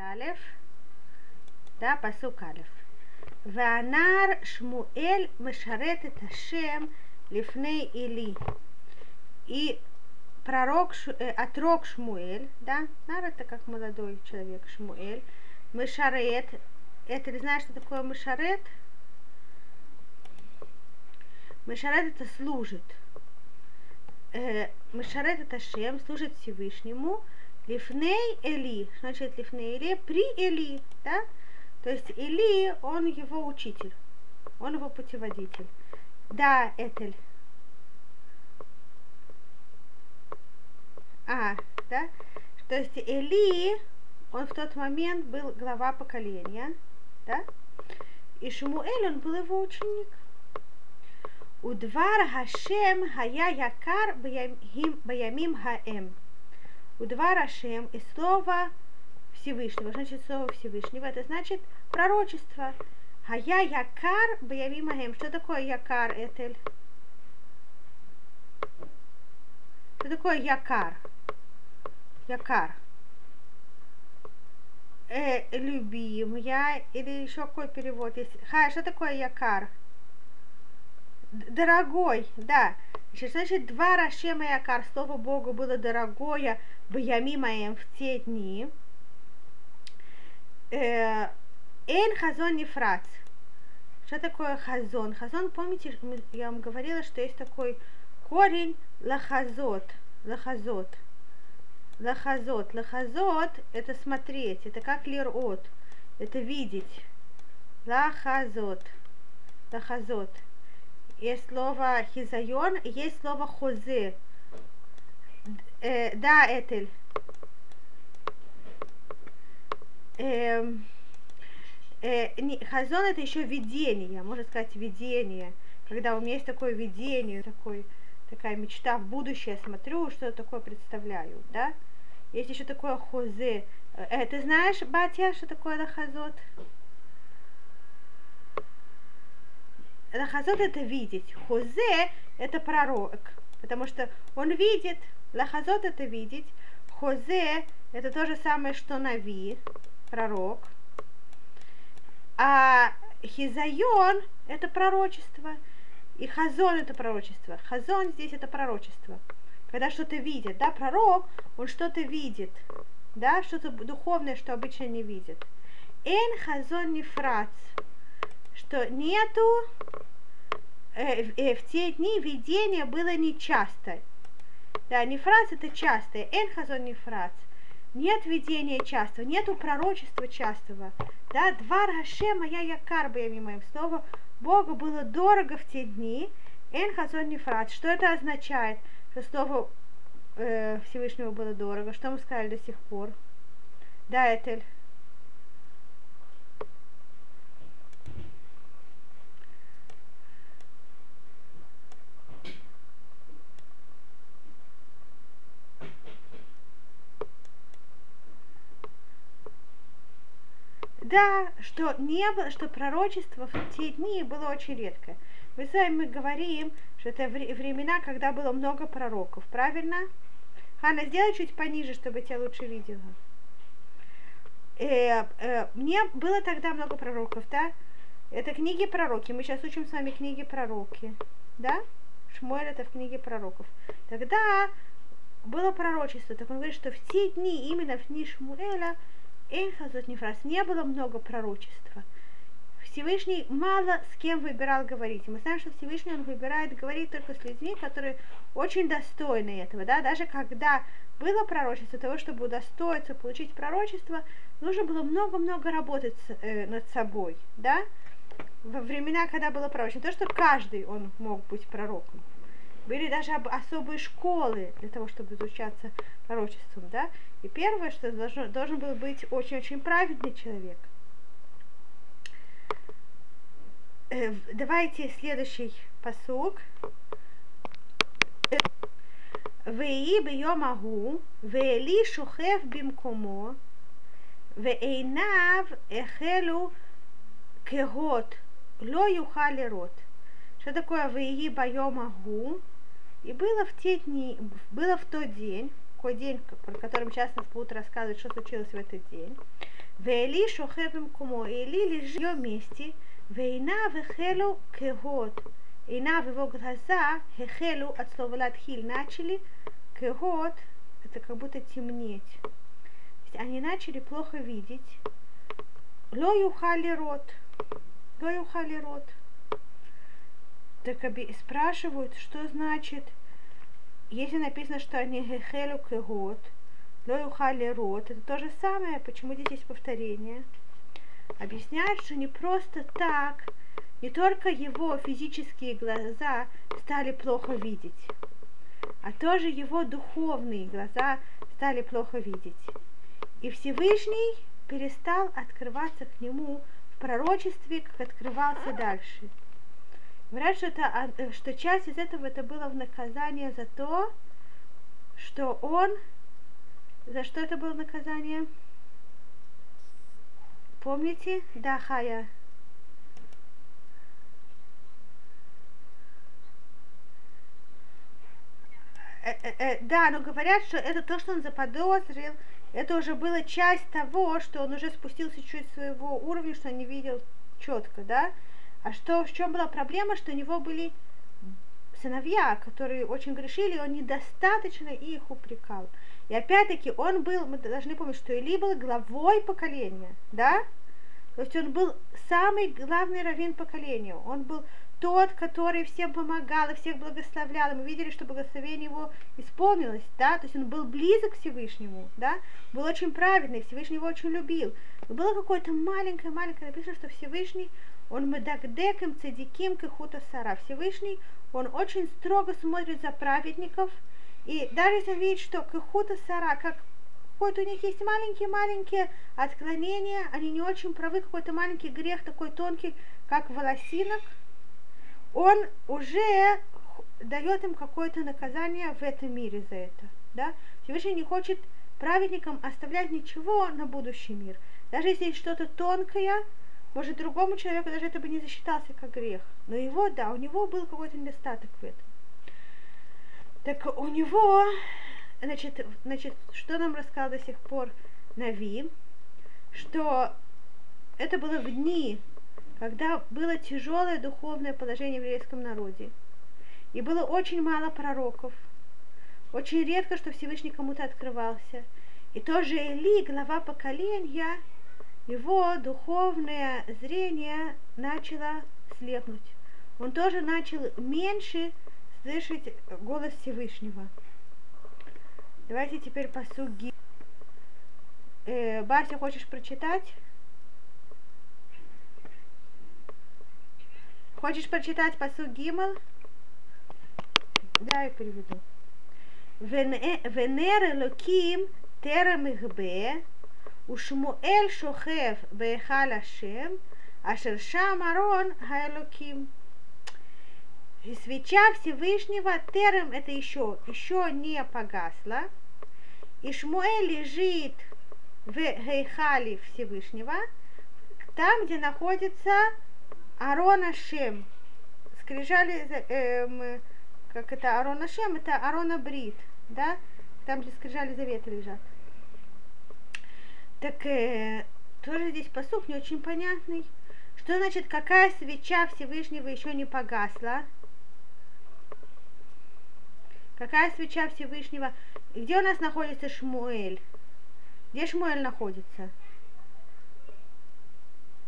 Алеф, да, посук Алеф. Ванар Шмуэль Мешарет это Лифней Или. И пророк, э, отрок Шмуэль, да, Нар это как молодой человек Шмуэль, Мешарет, это, знаешь, что такое Мешарет? Мешарет это служит. Э, Мешарет это Шем, служит Всевышнему, Лифней Эли, значит Лифней Эли, при Эли, да? То есть Эли, он его учитель, он его путеводитель. Да, Этель. А, да? То есть Эли, он в тот момент был глава поколения, да? И Шмуэль, он был его ученик. Удвар Хашем Хая Якар Баямим Хаэм. Удвар Хашем и слово Всевышнего. Значит слово Всевышнего? Это значит пророчество. А я якар баявимахем. Что такое якар, Этель? Что такое якар? Якар. Э, любим я или еще какой перевод есть? Хай, что такое якар? Дорогой, да. Значит, два Рашема Якар, слово Богу было дорогое, в Ямимаем в те дни. Эйн хазон нефрац. Что такое хазон? Хазон, помните, я вам говорила, что есть такой корень лахазот. Лахазот. Лахазот. Лахазот – это смотреть, это как лирот, это видеть. Лахазот. Лахазот. Есть слово хизайон, есть слово хозе. Э, да, Этель. э, э, хазон это еще видение, можно сказать видение, когда у меня есть такое видение, такой, такая мечта в будущее, смотрю, что такое представляю, да. Есть еще такое хозе. Э, ты знаешь, батя, что такое лахазот? Лахазот это видеть, хозе это пророк, потому что он видит, лахазот это видеть, хозе это то же самое, что нави, пророк. А Хизайон – это пророчество. И Хазон – это пророчество. Хазон здесь – это пророчество. Когда что-то видит, да, пророк, он что-то видит, да, что-то духовное, что обычно не видит. Эн хазон не фрац, что нету, э, э, в те дни видение было нечасто. Да, не фрац это частое, эн хазон не фрац нет видения частого, нету пророчества частого. Да, два Рашема я якар я моим слово Богу было дорого в те дни. Эн хазон нефрат. Что это означает? Что слово э, Всевышнего было дорого. Что мы сказали до сих пор? Да, Этель. Да, что не было, что пророчество в те дни было очень редко. Мы с вами говорим, что это времена, когда было много пророков, правильно? Хана, сделай чуть пониже, чтобы тебя лучше видела. Э, э, мне было тогда много пророков, да? Это книги пророки. Мы сейчас учим с вами книги пророки, да? Шмуэль это в книге пророков. Тогда было пророчество. Так он говорит, что в те дни, именно в дни Шмуэля, Эйхазот Нефрас, не было много пророчества. Всевышний мало с кем выбирал говорить. Мы знаем, что Всевышний он выбирает говорить только с людьми, которые очень достойны этого. Да? Даже когда было пророчество, того, чтобы удостоиться, получить пророчество, нужно было много-много работать э, над собой. Да? Во времена, когда было пророчество, то, что каждый он мог быть пророком. Были даже особые школы для того, чтобы изучаться пророчеством, да. И первое, что должно, должен был быть очень-очень праведный человек. Э, давайте следующий посук. ויהי ביום ההוא, ואלי שוכב במקומו, ועיניו החלו כהות, לא יוכל לראות. Что такое «Веи байом агу»? И было в те дни, было в тот день, какой день, про который сейчас нас будут рассказывать, что случилось в этот день. Вели шохевым кумо. Или лежит в ее месте. Вейна вехелу кегот. Ина в его глаза хехелу от слова латхиль начали. Кегот это как будто темнеть. Они начали плохо видеть. Ло юхали рот. Ло юхали рот. Так спрашивают, что значит, если написано, что они хехелу кегот, ло юхали рот, это то же самое, почему здесь есть повторение. Объясняют, что не просто так, не только его физические глаза стали плохо видеть, а тоже его духовные глаза стали плохо видеть. И Всевышний перестал открываться к нему в пророчестве, как открывался дальше. Говорят, что, это, э, что часть из этого это было в наказание за то, что он... За что это было наказание? Помните? Да, Хая. Э, э, э, да, но говорят, что это то, что он заподозрил, это уже была часть того, что он уже спустился чуть своего уровня, что он не видел четко, да. А что, в чем была проблема, что у него были сыновья, которые очень грешили, он недостаточно их упрекал. И опять-таки он был, мы должны помнить, что Или был главой поколения, да? То есть он был самый главный раввин поколения. Он был тот, который всем помогал и всех благословлял. И мы видели, что благословение его исполнилось, да, то есть он был близок к Всевышнему, да, был очень праведный, Всевышний его очень любил. Но было какое-то маленькое-маленькое, написано, что Всевышний, он медагдеком цедиким кихута сара. Всевышний, он очень строго смотрит за праведников, и даже если видит, что кихута сара, как какой-то у них есть маленькие-маленькие отклонения, они не очень правы, какой-то маленький грех такой тонкий, как волосинок, он уже дает им какое-то наказание в этом мире за это. Да? Всевышний не хочет праведникам оставлять ничего на будущий мир. Даже если есть что-то тонкое, может, другому человеку даже это бы не засчитался как грех. Но его, да, у него был какой-то недостаток в этом. Так у него, значит, значит, что нам рассказал до сих пор Нави, что это было в дни когда было тяжелое духовное положение в еврейском народе, и было очень мало пророков, очень редко, что Всевышний кому-то открывался. И тоже Эли, глава поколения, его духовное зрение начало слепнуть. Он тоже начал меньше слышать голос Всевышнего. Давайте теперь по суги. Э, Бася, хочешь прочитать? Хочешь прочитать посу Гимл? Да, я переведу. Венера Луким терам ושמואל שוכב בהיכל השם, אשר שם ארון האלוקים. И свеча Всевышнего терем это еще, еще не погасла. И Шмуэль лежит в Гейхале Всевышнего, там, где находится Арон Ашем. Скрижали, э, как это Арон Ашем, это Арона Брит, да? Там, где скрижали завета лежат. Так э, тоже здесь посух не очень понятный. Что значит, какая свеча Всевышнего еще не погасла? Какая свеча Всевышнего? Где у нас находится Шмуэль? Где Шмуэль находится?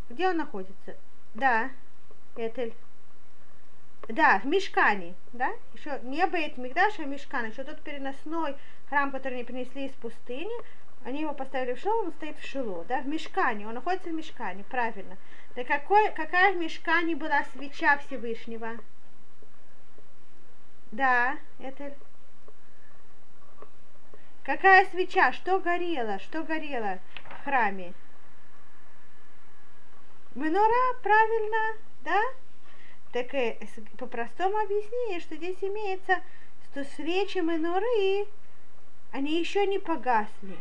Где он находится? Да, Этель. Да, в Мешкане, да? Еще не Бейт Мигдаш, а Мешкан. Еще тот переносной храм, который они принесли из пустыни, они его поставили в Шило, он стоит в Шило, да, в Мешкане, он находится в Мешкане, правильно. Да какой, какая в Мешкане была свеча Всевышнего? Да, это... Какая свеча? Что горело? Что горело в храме? Менора, правильно, да? Так и по простому объяснению, что здесь имеется, что свечи Меноры, они еще не погасли.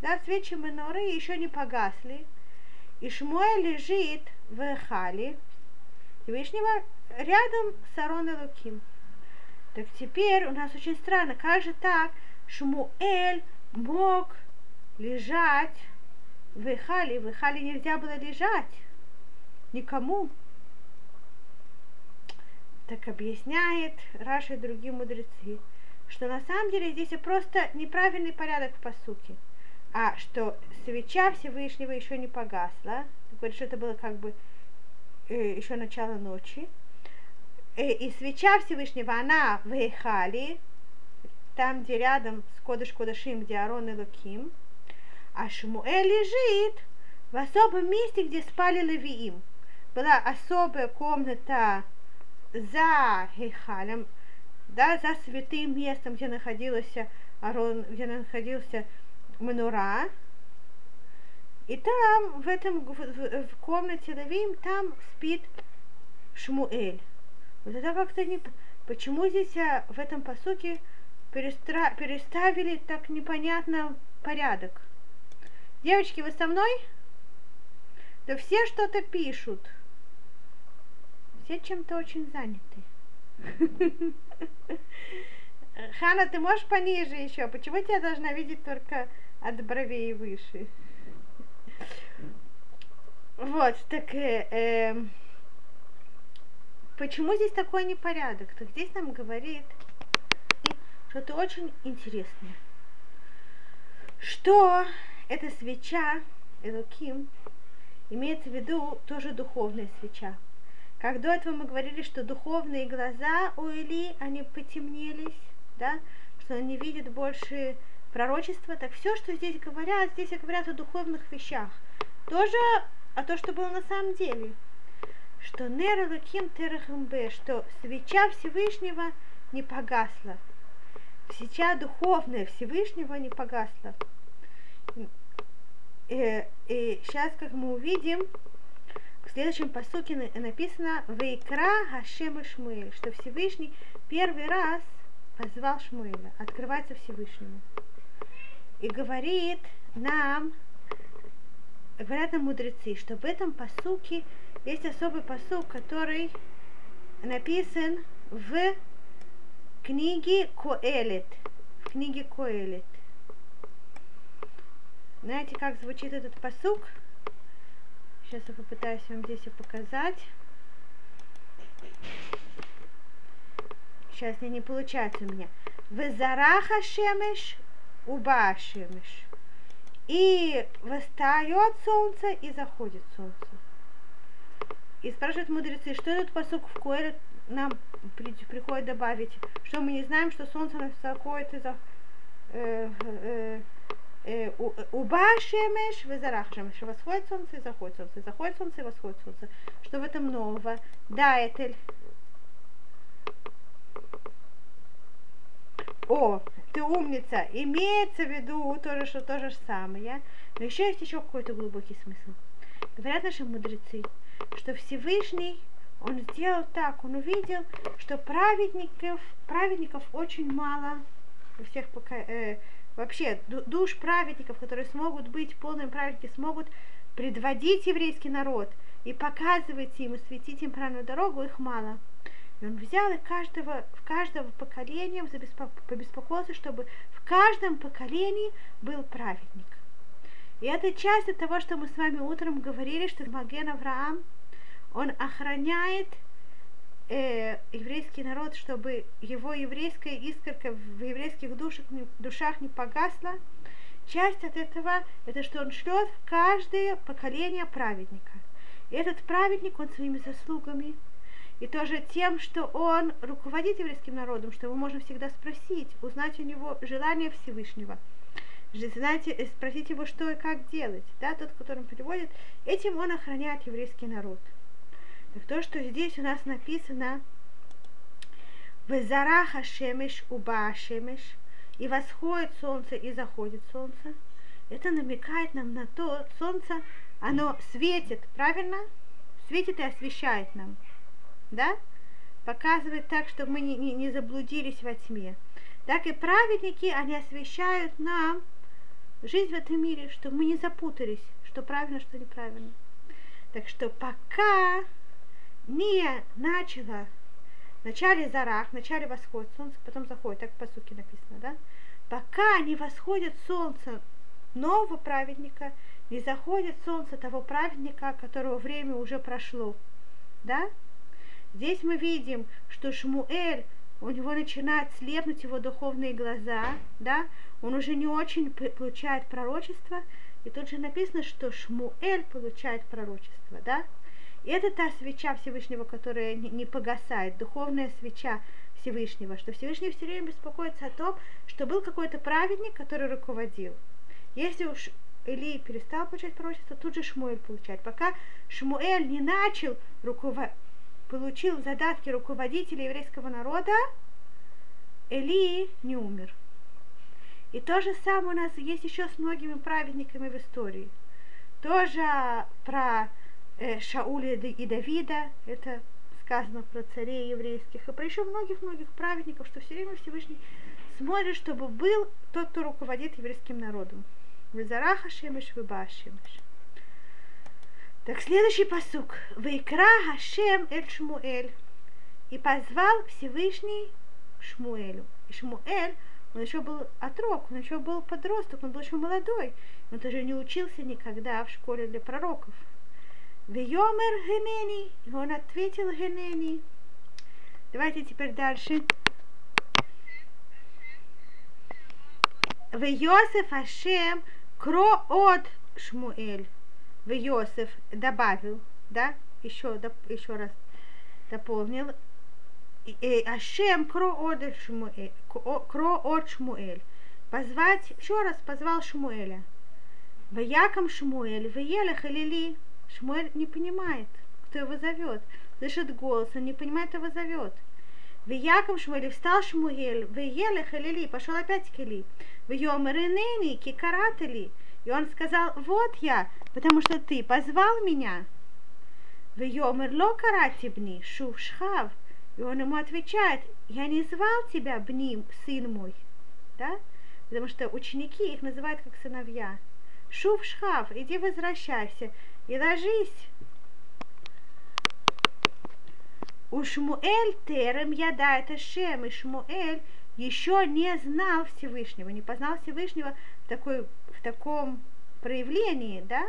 Да, свечи Меноры еще не погасли. И Шмуэ лежит в Эхале, Всевышнего, рядом с Арон Луким. Так теперь у нас очень странно, как же так Шмуэль мог лежать в Ихале, в Ихале нельзя было лежать никому. Так объясняет Раша и другие мудрецы, что на самом деле здесь просто неправильный порядок по сути, а что свеча Всевышнего еще не погасла, говорит, что это было как бы э, еще начало ночи, э, и свеча Всевышнего, она в Эхале, там, где рядом с Кодыш Кодашим, где Арон и Луким, а Шмуэль лежит в особом месте, где спали Левиим. Была особая комната за Хейхалем, да, за святым местом, где находился Арон, где находился Манура. И там, в этом, в, в, комнате Левиим, там спит Шмуэль. Вот это как-то не... Почему здесь а, в этом посуке перестра... переставили так непонятно порядок? Девочки, вы со мной? Да все что-то пишут. Все чем-то очень заняты. Хана, ты можешь пониже еще? Почему тебя должна видеть только от бровей выше? Вот, так э, э, почему здесь такой непорядок? Так здесь нам говорит что-то очень интересное. Что эта свеча, Элоким, имеется в виду тоже духовная свеча. Как до этого мы говорили, что духовные глаза у Или, они потемнелись, да, что он не видит больше пророчества, так все, что здесь говорят, здесь говорят о духовных вещах. Тоже о том, что было на самом деле. Что Нер Элоким Терахамбе, что свеча Всевышнего не погасла. Свеча духовная Всевышнего не погасла. Э, и сейчас, как мы увидим, в следующем посуке написано «Вейкра Хашем и Шмуэль», что Всевышний первый раз позвал Шмуэля, открывается Всевышнему. И говорит нам, говорят нам мудрецы, что в этом посуке есть особый посук, который написан в книге Коэлет. В книге Коэлет. Знаете, как звучит этот посук? Сейчас я попытаюсь вам здесь показать. Сейчас не, не получается у меня. Везараха шемеш, уба шемеш. И восстает солнце, и заходит солнце. И спрашивают мудрецы, что этот посук в Коэле нам при, приходит добавить, что мы не знаем, что солнце заходит и за, э, э, Э, уба шемеш, везарах шемеш, восходит солнце и заходит солнце, заходит солнце и восходит солнце. Что в этом нового? Да, Этель. О, ты умница. Имеется в виду тоже, что то же самое. Но еще есть еще какой-то глубокий смысл. Говорят наши мудрецы, что Всевышний, он сделал так, он увидел, что праведников, праведников очень мало у всех пока, э, вообще душ праведников, которые смогут быть полными праведниками, смогут предводить еврейский народ и показывать им, и светить им правильную дорогу, их мало. Он взял и каждого, в каждого поколения побеспокоился, чтобы в каждом поколении был праведник. И это часть от того, что мы с вами утром говорили, что Маген Авраам, он охраняет э, еврейский народ, чтобы его еврейская искорка в еврейских душах, душах не погасла. Часть от этого, это что он шлет в каждое поколение праведника. И этот праведник, он своими заслугами, и тоже тем, что он руководит еврейским народом, что его можно всегда спросить, узнать у него желание Всевышнего, знаете, э, спросить его, что и как делать. Да, тот, которым приводит, этим он охраняет еврейский народ. Так то, что здесь у нас написано Везараха шемеш уба шемеш, и восходит солнце и заходит солнце, это намекает нам на то, солнце, оно светит, правильно? Светит и освещает нам, да? Показывает так, чтобы мы не, не, не заблудились во тьме. Так и праведники, они освещают нам жизнь в этом мире, чтобы мы не запутались, что правильно, что неправильно. Так что пока не начало начале зарах, начале восходит солнце, потом заходит, так по сути написано, да? Пока не восходит солнце нового праведника, не заходит солнце того праведника, которого время уже прошло. Да? Здесь мы видим, что Шмуэль, у него начинают слепнуть его духовные глаза, да, он уже не очень получает пророчество, и тут же написано, что Шмуэль получает пророчество, да, и это та свеча Всевышнего, которая не погасает, духовная свеча Всевышнего, что Всевышний все время беспокоится о том, что был какой-то праведник, который руководил. Если уж Или перестал получать пророчество, тут же Шмуэль получает. Пока Шмуэль не начал руководить, получил задатки руководителя еврейского народа, Эли не умер. И то же самое у нас есть еще с многими праведниками в истории. Тоже про э, Шауля и Давида, это сказано про царей еврейских, и про еще многих-многих праведников, что все время Всевышний смотрит, чтобы был тот, кто руководит еврейским народом. Визараха Шемеш Выбашемеш. Так, следующий посук. Вайкра Хашем Эль Шмуэль. И позвал Всевышний Шмуэлю. И Шмуэль, он еще был отрок, он еще был подросток, он был еще молодой. Он даже не учился никогда в школе для пророков. Вейомер Генени. И он ответил Генени. Давайте теперь дальше. Вейосеф Ашем Кро от Шмуэль в Йосеф добавил, да, еще, доп, еще раз дополнил, Ашем кро Шмуэль, кро от Шмуэль, позвать, еще раз позвал Шмуэля. Ваяком Шмуэль, Ваелах или Шмуэль не понимает, кто его зовет. Слышит голос, он не понимает, кто его зовет. Ваяком Шмуэль, встал Шмуэль, Ваелах или пошел опять к Или. Вьомер инени, кикаратели. И он сказал, вот я, потому что ты позвал меня. В Йомер ло карати бни, шув шхав. И он ему отвечает, я не звал тебя, бни, сын мой. Да? Потому что ученики их называют как сыновья. Шув шхав, иди возвращайся и ложись. У Шмуэль терем яда это Шем, и Шмуэль еще не знал Всевышнего, не познал Всевышнего в такой в таком проявлении, да,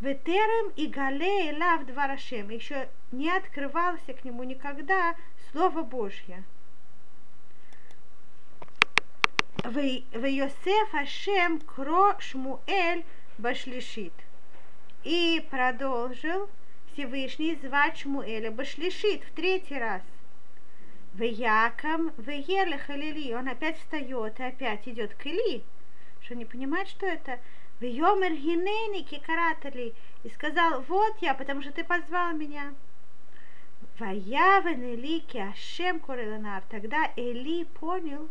Ветерем и Гале и Лав Дварашем, еще не открывался к нему никогда Слово Божье. В Йосеф Ашем Кро Шмуэль Башлишит. И продолжил Всевышний звать Шмуэля Башлишит в третий раз. В Яком, в Елех Или, он опять встает и опять идет к Или что не понимает, что это. В Йомер Гинени Кикаратали. И сказал, вот я, потому что ты позвал меня. Ваявен Эли Киашем Кореланар. Тогда Эли понял,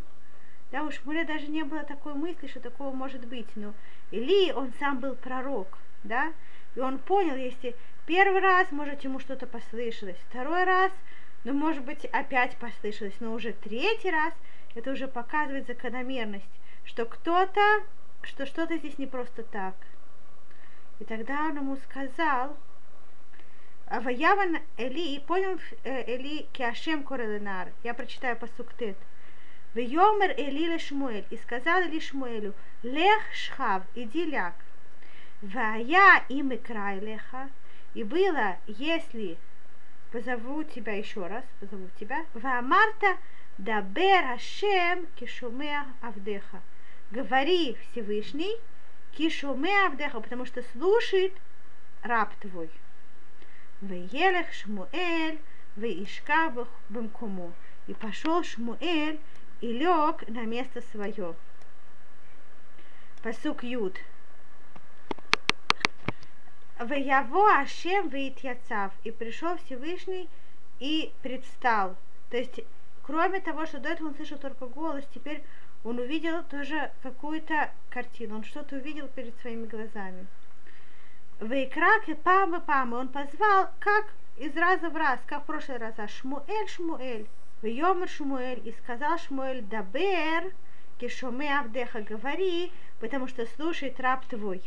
да уж, у меня даже не было такой мысли, что такого может быть. Но Эли, он сам был пророк, да, и он понял, если первый раз, может, ему что-то послышалось, второй раз, ну, может быть, опять послышалось, но уже третий раз, это уже показывает закономерность что кто-то, что что-то здесь не просто так. И тогда он ему сказал, а Ваяван Эли, и понял э, Эли Киашем Кореленар. Я прочитаю по суктет. Вьомер Эли Лешмуэль, и сказал Эли Шмуэлю, Лех Шхав, иди ляг. Вая им и край леха, и было, если позову тебя еще раз, позову тебя, Ваамарта Дабер Ашем Кишумеа Авдеха говори Всевышний, кишуме авдеха, потому что слушает раб твой. Веелех Шмуэль, веишка бемкому. И пошел Шмуэль и лег на место свое. Посук Юд. Веяво Ашем Веитьяцав. И пришел Всевышний и предстал. То есть, кроме того, что до этого он слышал только голос, теперь он увидел тоже какую-то картину, он что-то увидел перед своими глазами. Вейкрак и пама пама, он позвал, как из раза в раз, как в прошлый раз, а Шмуэль, Шмуэль, Вейомер Шмуэль, и сказал Шмуэль, Дабер, Кишоме Авдеха, говори, потому что слушает раб твой.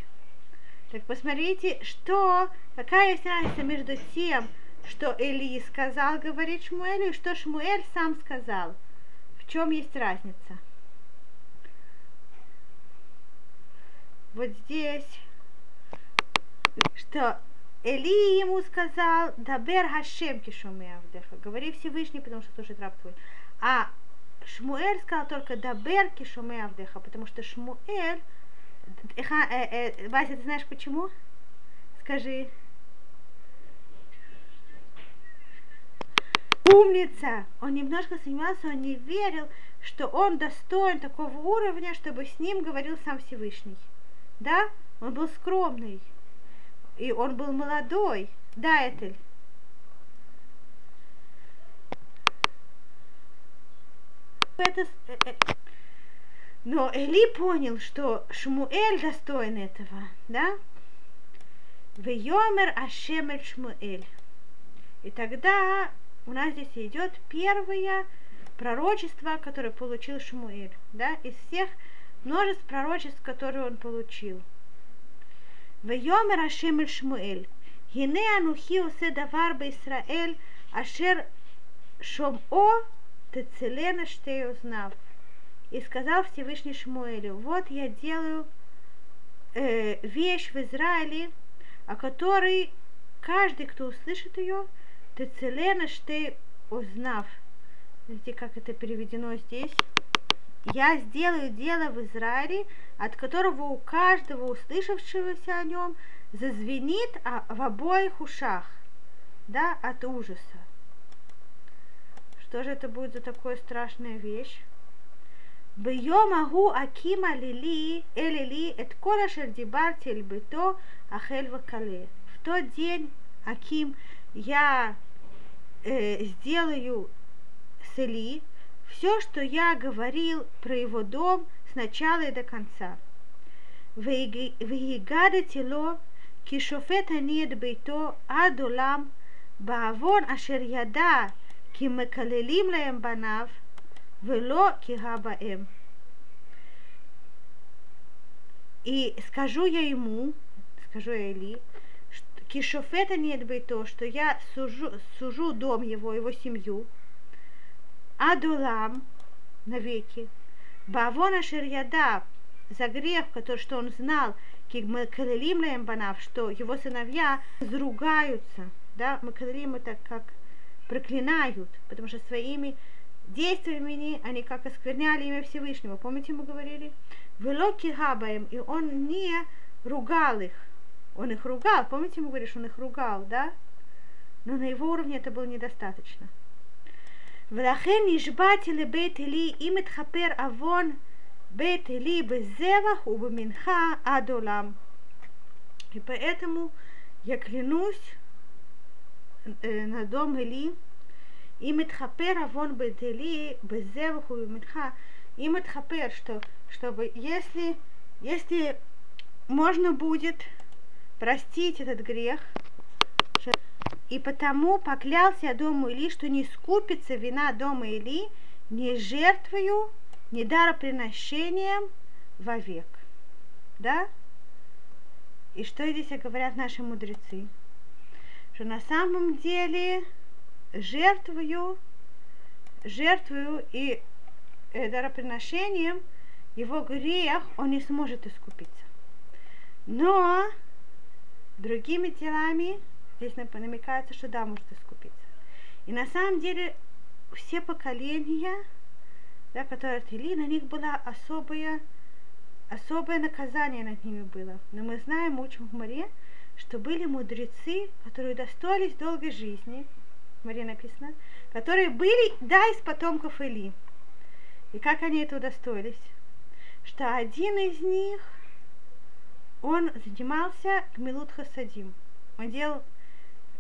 Так посмотрите, что, какая есть разница между тем, что Эли сказал говорить Шмуэлю, и что Шмуэль сам сказал. В чем есть разница? Вот здесь, что Эли ему сказал, Дабер Хашем кишуме Авдеха, говори Всевышний, потому что слушает раб твой. А Шмуэль сказал только Дабер кишуме Авдеха, потому что Шмуэль, э, э, Вася, ты знаешь почему? Скажи. Умница! Он немножко сомневался, он не верил, что он достоин такого уровня, чтобы с ним говорил сам Всевышний. Да? Он был скромный. И он был молодой. Да, Этель? Это, э, э, но Эли понял, что Шмуэль достоин этого, да? Вейомер Ашемель Шмуэль. И тогда у нас здесь идет первое пророчество, которое получил Шмуэль, да, из всех множеств пророчеств, которые он получил. Вейомер Ашем Эль Шмуэль. Гине анухи осе давар бе Исраэль, ашер шомо тецелена штей узнав. И сказал Всевышний Шмуэлю, вот я делаю э, вещь в Израиле, о которой каждый, кто услышит ее, тецелена штей узнав. Видите, как это переведено здесь? Я сделаю дело в Израиле, от которого у каждого услышавшегося о нем зазвенит а, в обоих ушах, да, от ужаса. Что же это будет за такое страшная вещь? Бьем агу акима лили, элили, эт кола шердибарти эльбито ахель вакале. В тот день, Аким, я э, сделаю с Эли, все, что я говорил про его дом с начала и до конца. והגדתי לו כי שופט אני את ביתו עד עולם בעוון אשר ידע כי מקללים להם בניו ולא кига баэм. И скажу я ему, скажу я Эли, кишофета нет бы то, что я сужу, сужу дом его, его семью, Адулам навеки. Бавона Ширьяда за грех, который, что он знал, Калилим Лаем Банав, что его сыновья заругаются. Да, Макалилим это как проклинают, потому что своими действиями они как оскверняли имя Всевышнего. Помните, мы говорили? Велоки Хабаем, и он не ругал их. Он их ругал, помните, мы говорили, что он их ругал, да? Но на его уровне это было недостаточно. ולכן נשבעתי לבית עלי אם אתכפר עוון בית עלי בזבח ובמנחה עד עולם. И поэтому я клянусь э, на дом Эли, им этхапер авон бетели безеваху минха, им этхапер, что, чтобы если, если можно будет простить этот грех, и потому поклялся дому Или, что не скупится вина дома Или ни жертвою, ни дароприношением вовек. Да? И что здесь говорят наши мудрецы? Что на самом деле жертвую, жертвую и э, дароприношением его грех он не сможет искупиться. Но другими делами Здесь намекается, что да, может искупиться. И на самом деле все поколения, да, которые отвели, на них было особое, особое наказание над ними было. Но мы знаем, учим в море, что были мудрецы, которые достоились долгой жизни, в море написано, которые были, да, из потомков Или. И как они это удостоились? Что один из них, он занимался гмилут хасадим. Он делал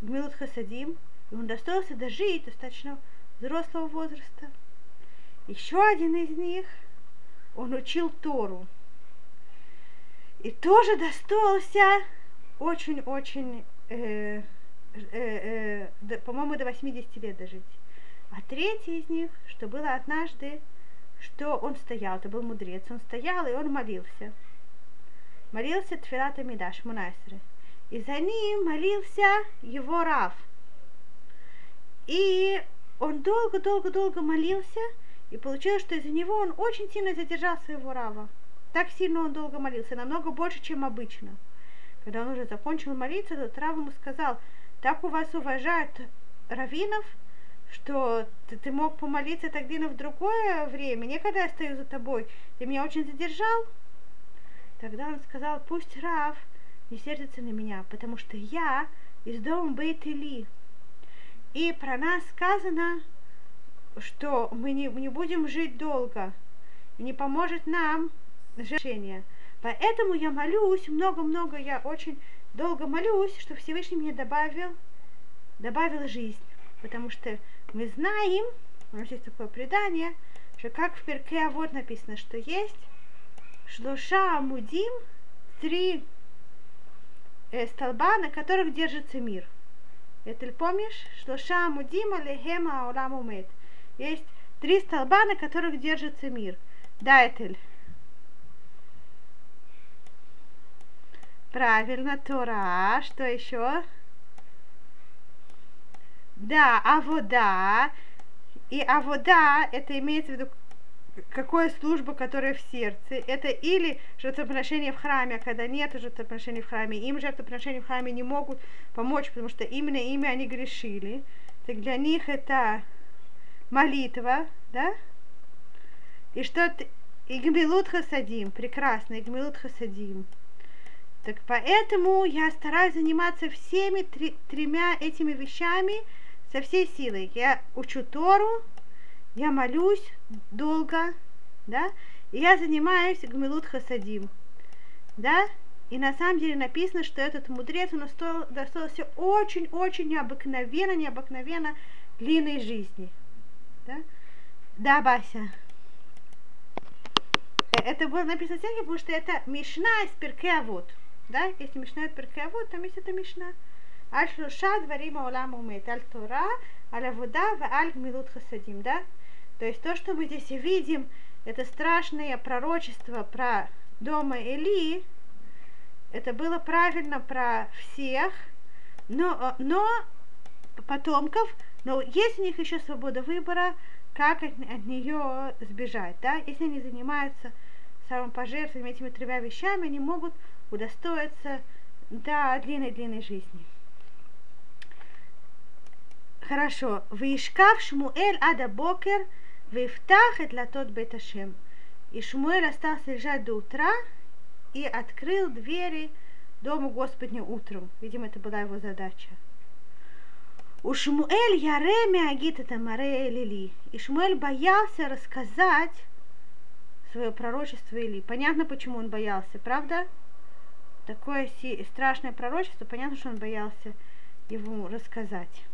Гмилут Хасадим, и он достоился дожить достаточно взрослого возраста. Еще один из них, он учил Тору. И тоже достоился очень-очень, э, э, э, по-моему, до 80 лет дожить. А третий из них, что было однажды, что он стоял, это был мудрец, он стоял и он молился. Молился Тфилата Мидаш, Мунайсры и за ним молился его Рав. И он долго-долго-долго молился, и получилось, что из-за него он очень сильно задержал своего Рава. Так сильно он долго молился, намного больше, чем обычно. Когда он уже закончил молиться, то Рав ему сказал, так у вас уважают раввинов, что ты, ты мог помолиться тогда в другое время, не когда я стою за тобой, ты меня очень задержал. Тогда он сказал, пусть Рав не сердится на меня, потому что я из дома Бейт-Или. И про нас сказано, что мы не, не будем жить долго, и не поможет нам решение. Поэтому я молюсь, много-много, я очень долго молюсь, что Всевышний мне добавил, добавил жизнь. Потому что мы знаем, у нас есть такое предание, что как в перке вот написано, что есть шлуша мудим, три столба, на которых держится мир. Это помнишь? Шлуша мудим алехема аулам умет. Есть три столба, на которых держится мир. Дайтель. Правильно, Тора. Что еще? Да, а вода. И а вода, это имеется в виду какая служба, которая в сердце. Это или жертвоприношение в храме, а когда нет жертвоприношения в храме, им жертвоприношения в храме не могут помочь, потому что именно ими они грешили. Так для них это молитва, да? И что Игмилут Хасадим, прекрасно, Игмилут Хасадим. Так поэтому я стараюсь заниматься всеми три, тремя этими вещами со всей силой. Я учу Тору, я молюсь долго, да, и я занимаюсь Гмилут Хасадим, да, и на самом деле написано, что этот мудрец, он достался очень-очень необыкновенно, необыкновенно длинной жизни. Да, да Бася? Э, это было написано в потому что это Мишна из Перкеавод. Да? Если Мишна из Перкеавод, там есть это Мишна. Аль шлуша дворим аулам умеет. Аль Тора, аль авуда, аль гмилут хасадим. Да? То есть то, что мы здесь видим, это страшное пророчество про дома Эли, это было правильно про всех, но, но потомков, но есть у них еще свобода выбора, как от, от нее сбежать, да, если они занимаются самопожертвованием этими тремя вещами, они могут удостоиться да, длинной-длинной жизни. Хорошо. Вишкав Шмуэль Ада Бокер – Вифтах это тот беташем. И Шмуэль остался лежать до утра и открыл двери дому Господню утром. Видимо, это была его задача. У Шмуэль Яреме Агит это Маре Лили. И Шмуэль боялся рассказать свое пророчество Или. Понятно, почему он боялся, правда? Такое страшное пророчество, понятно, что он боялся его рассказать.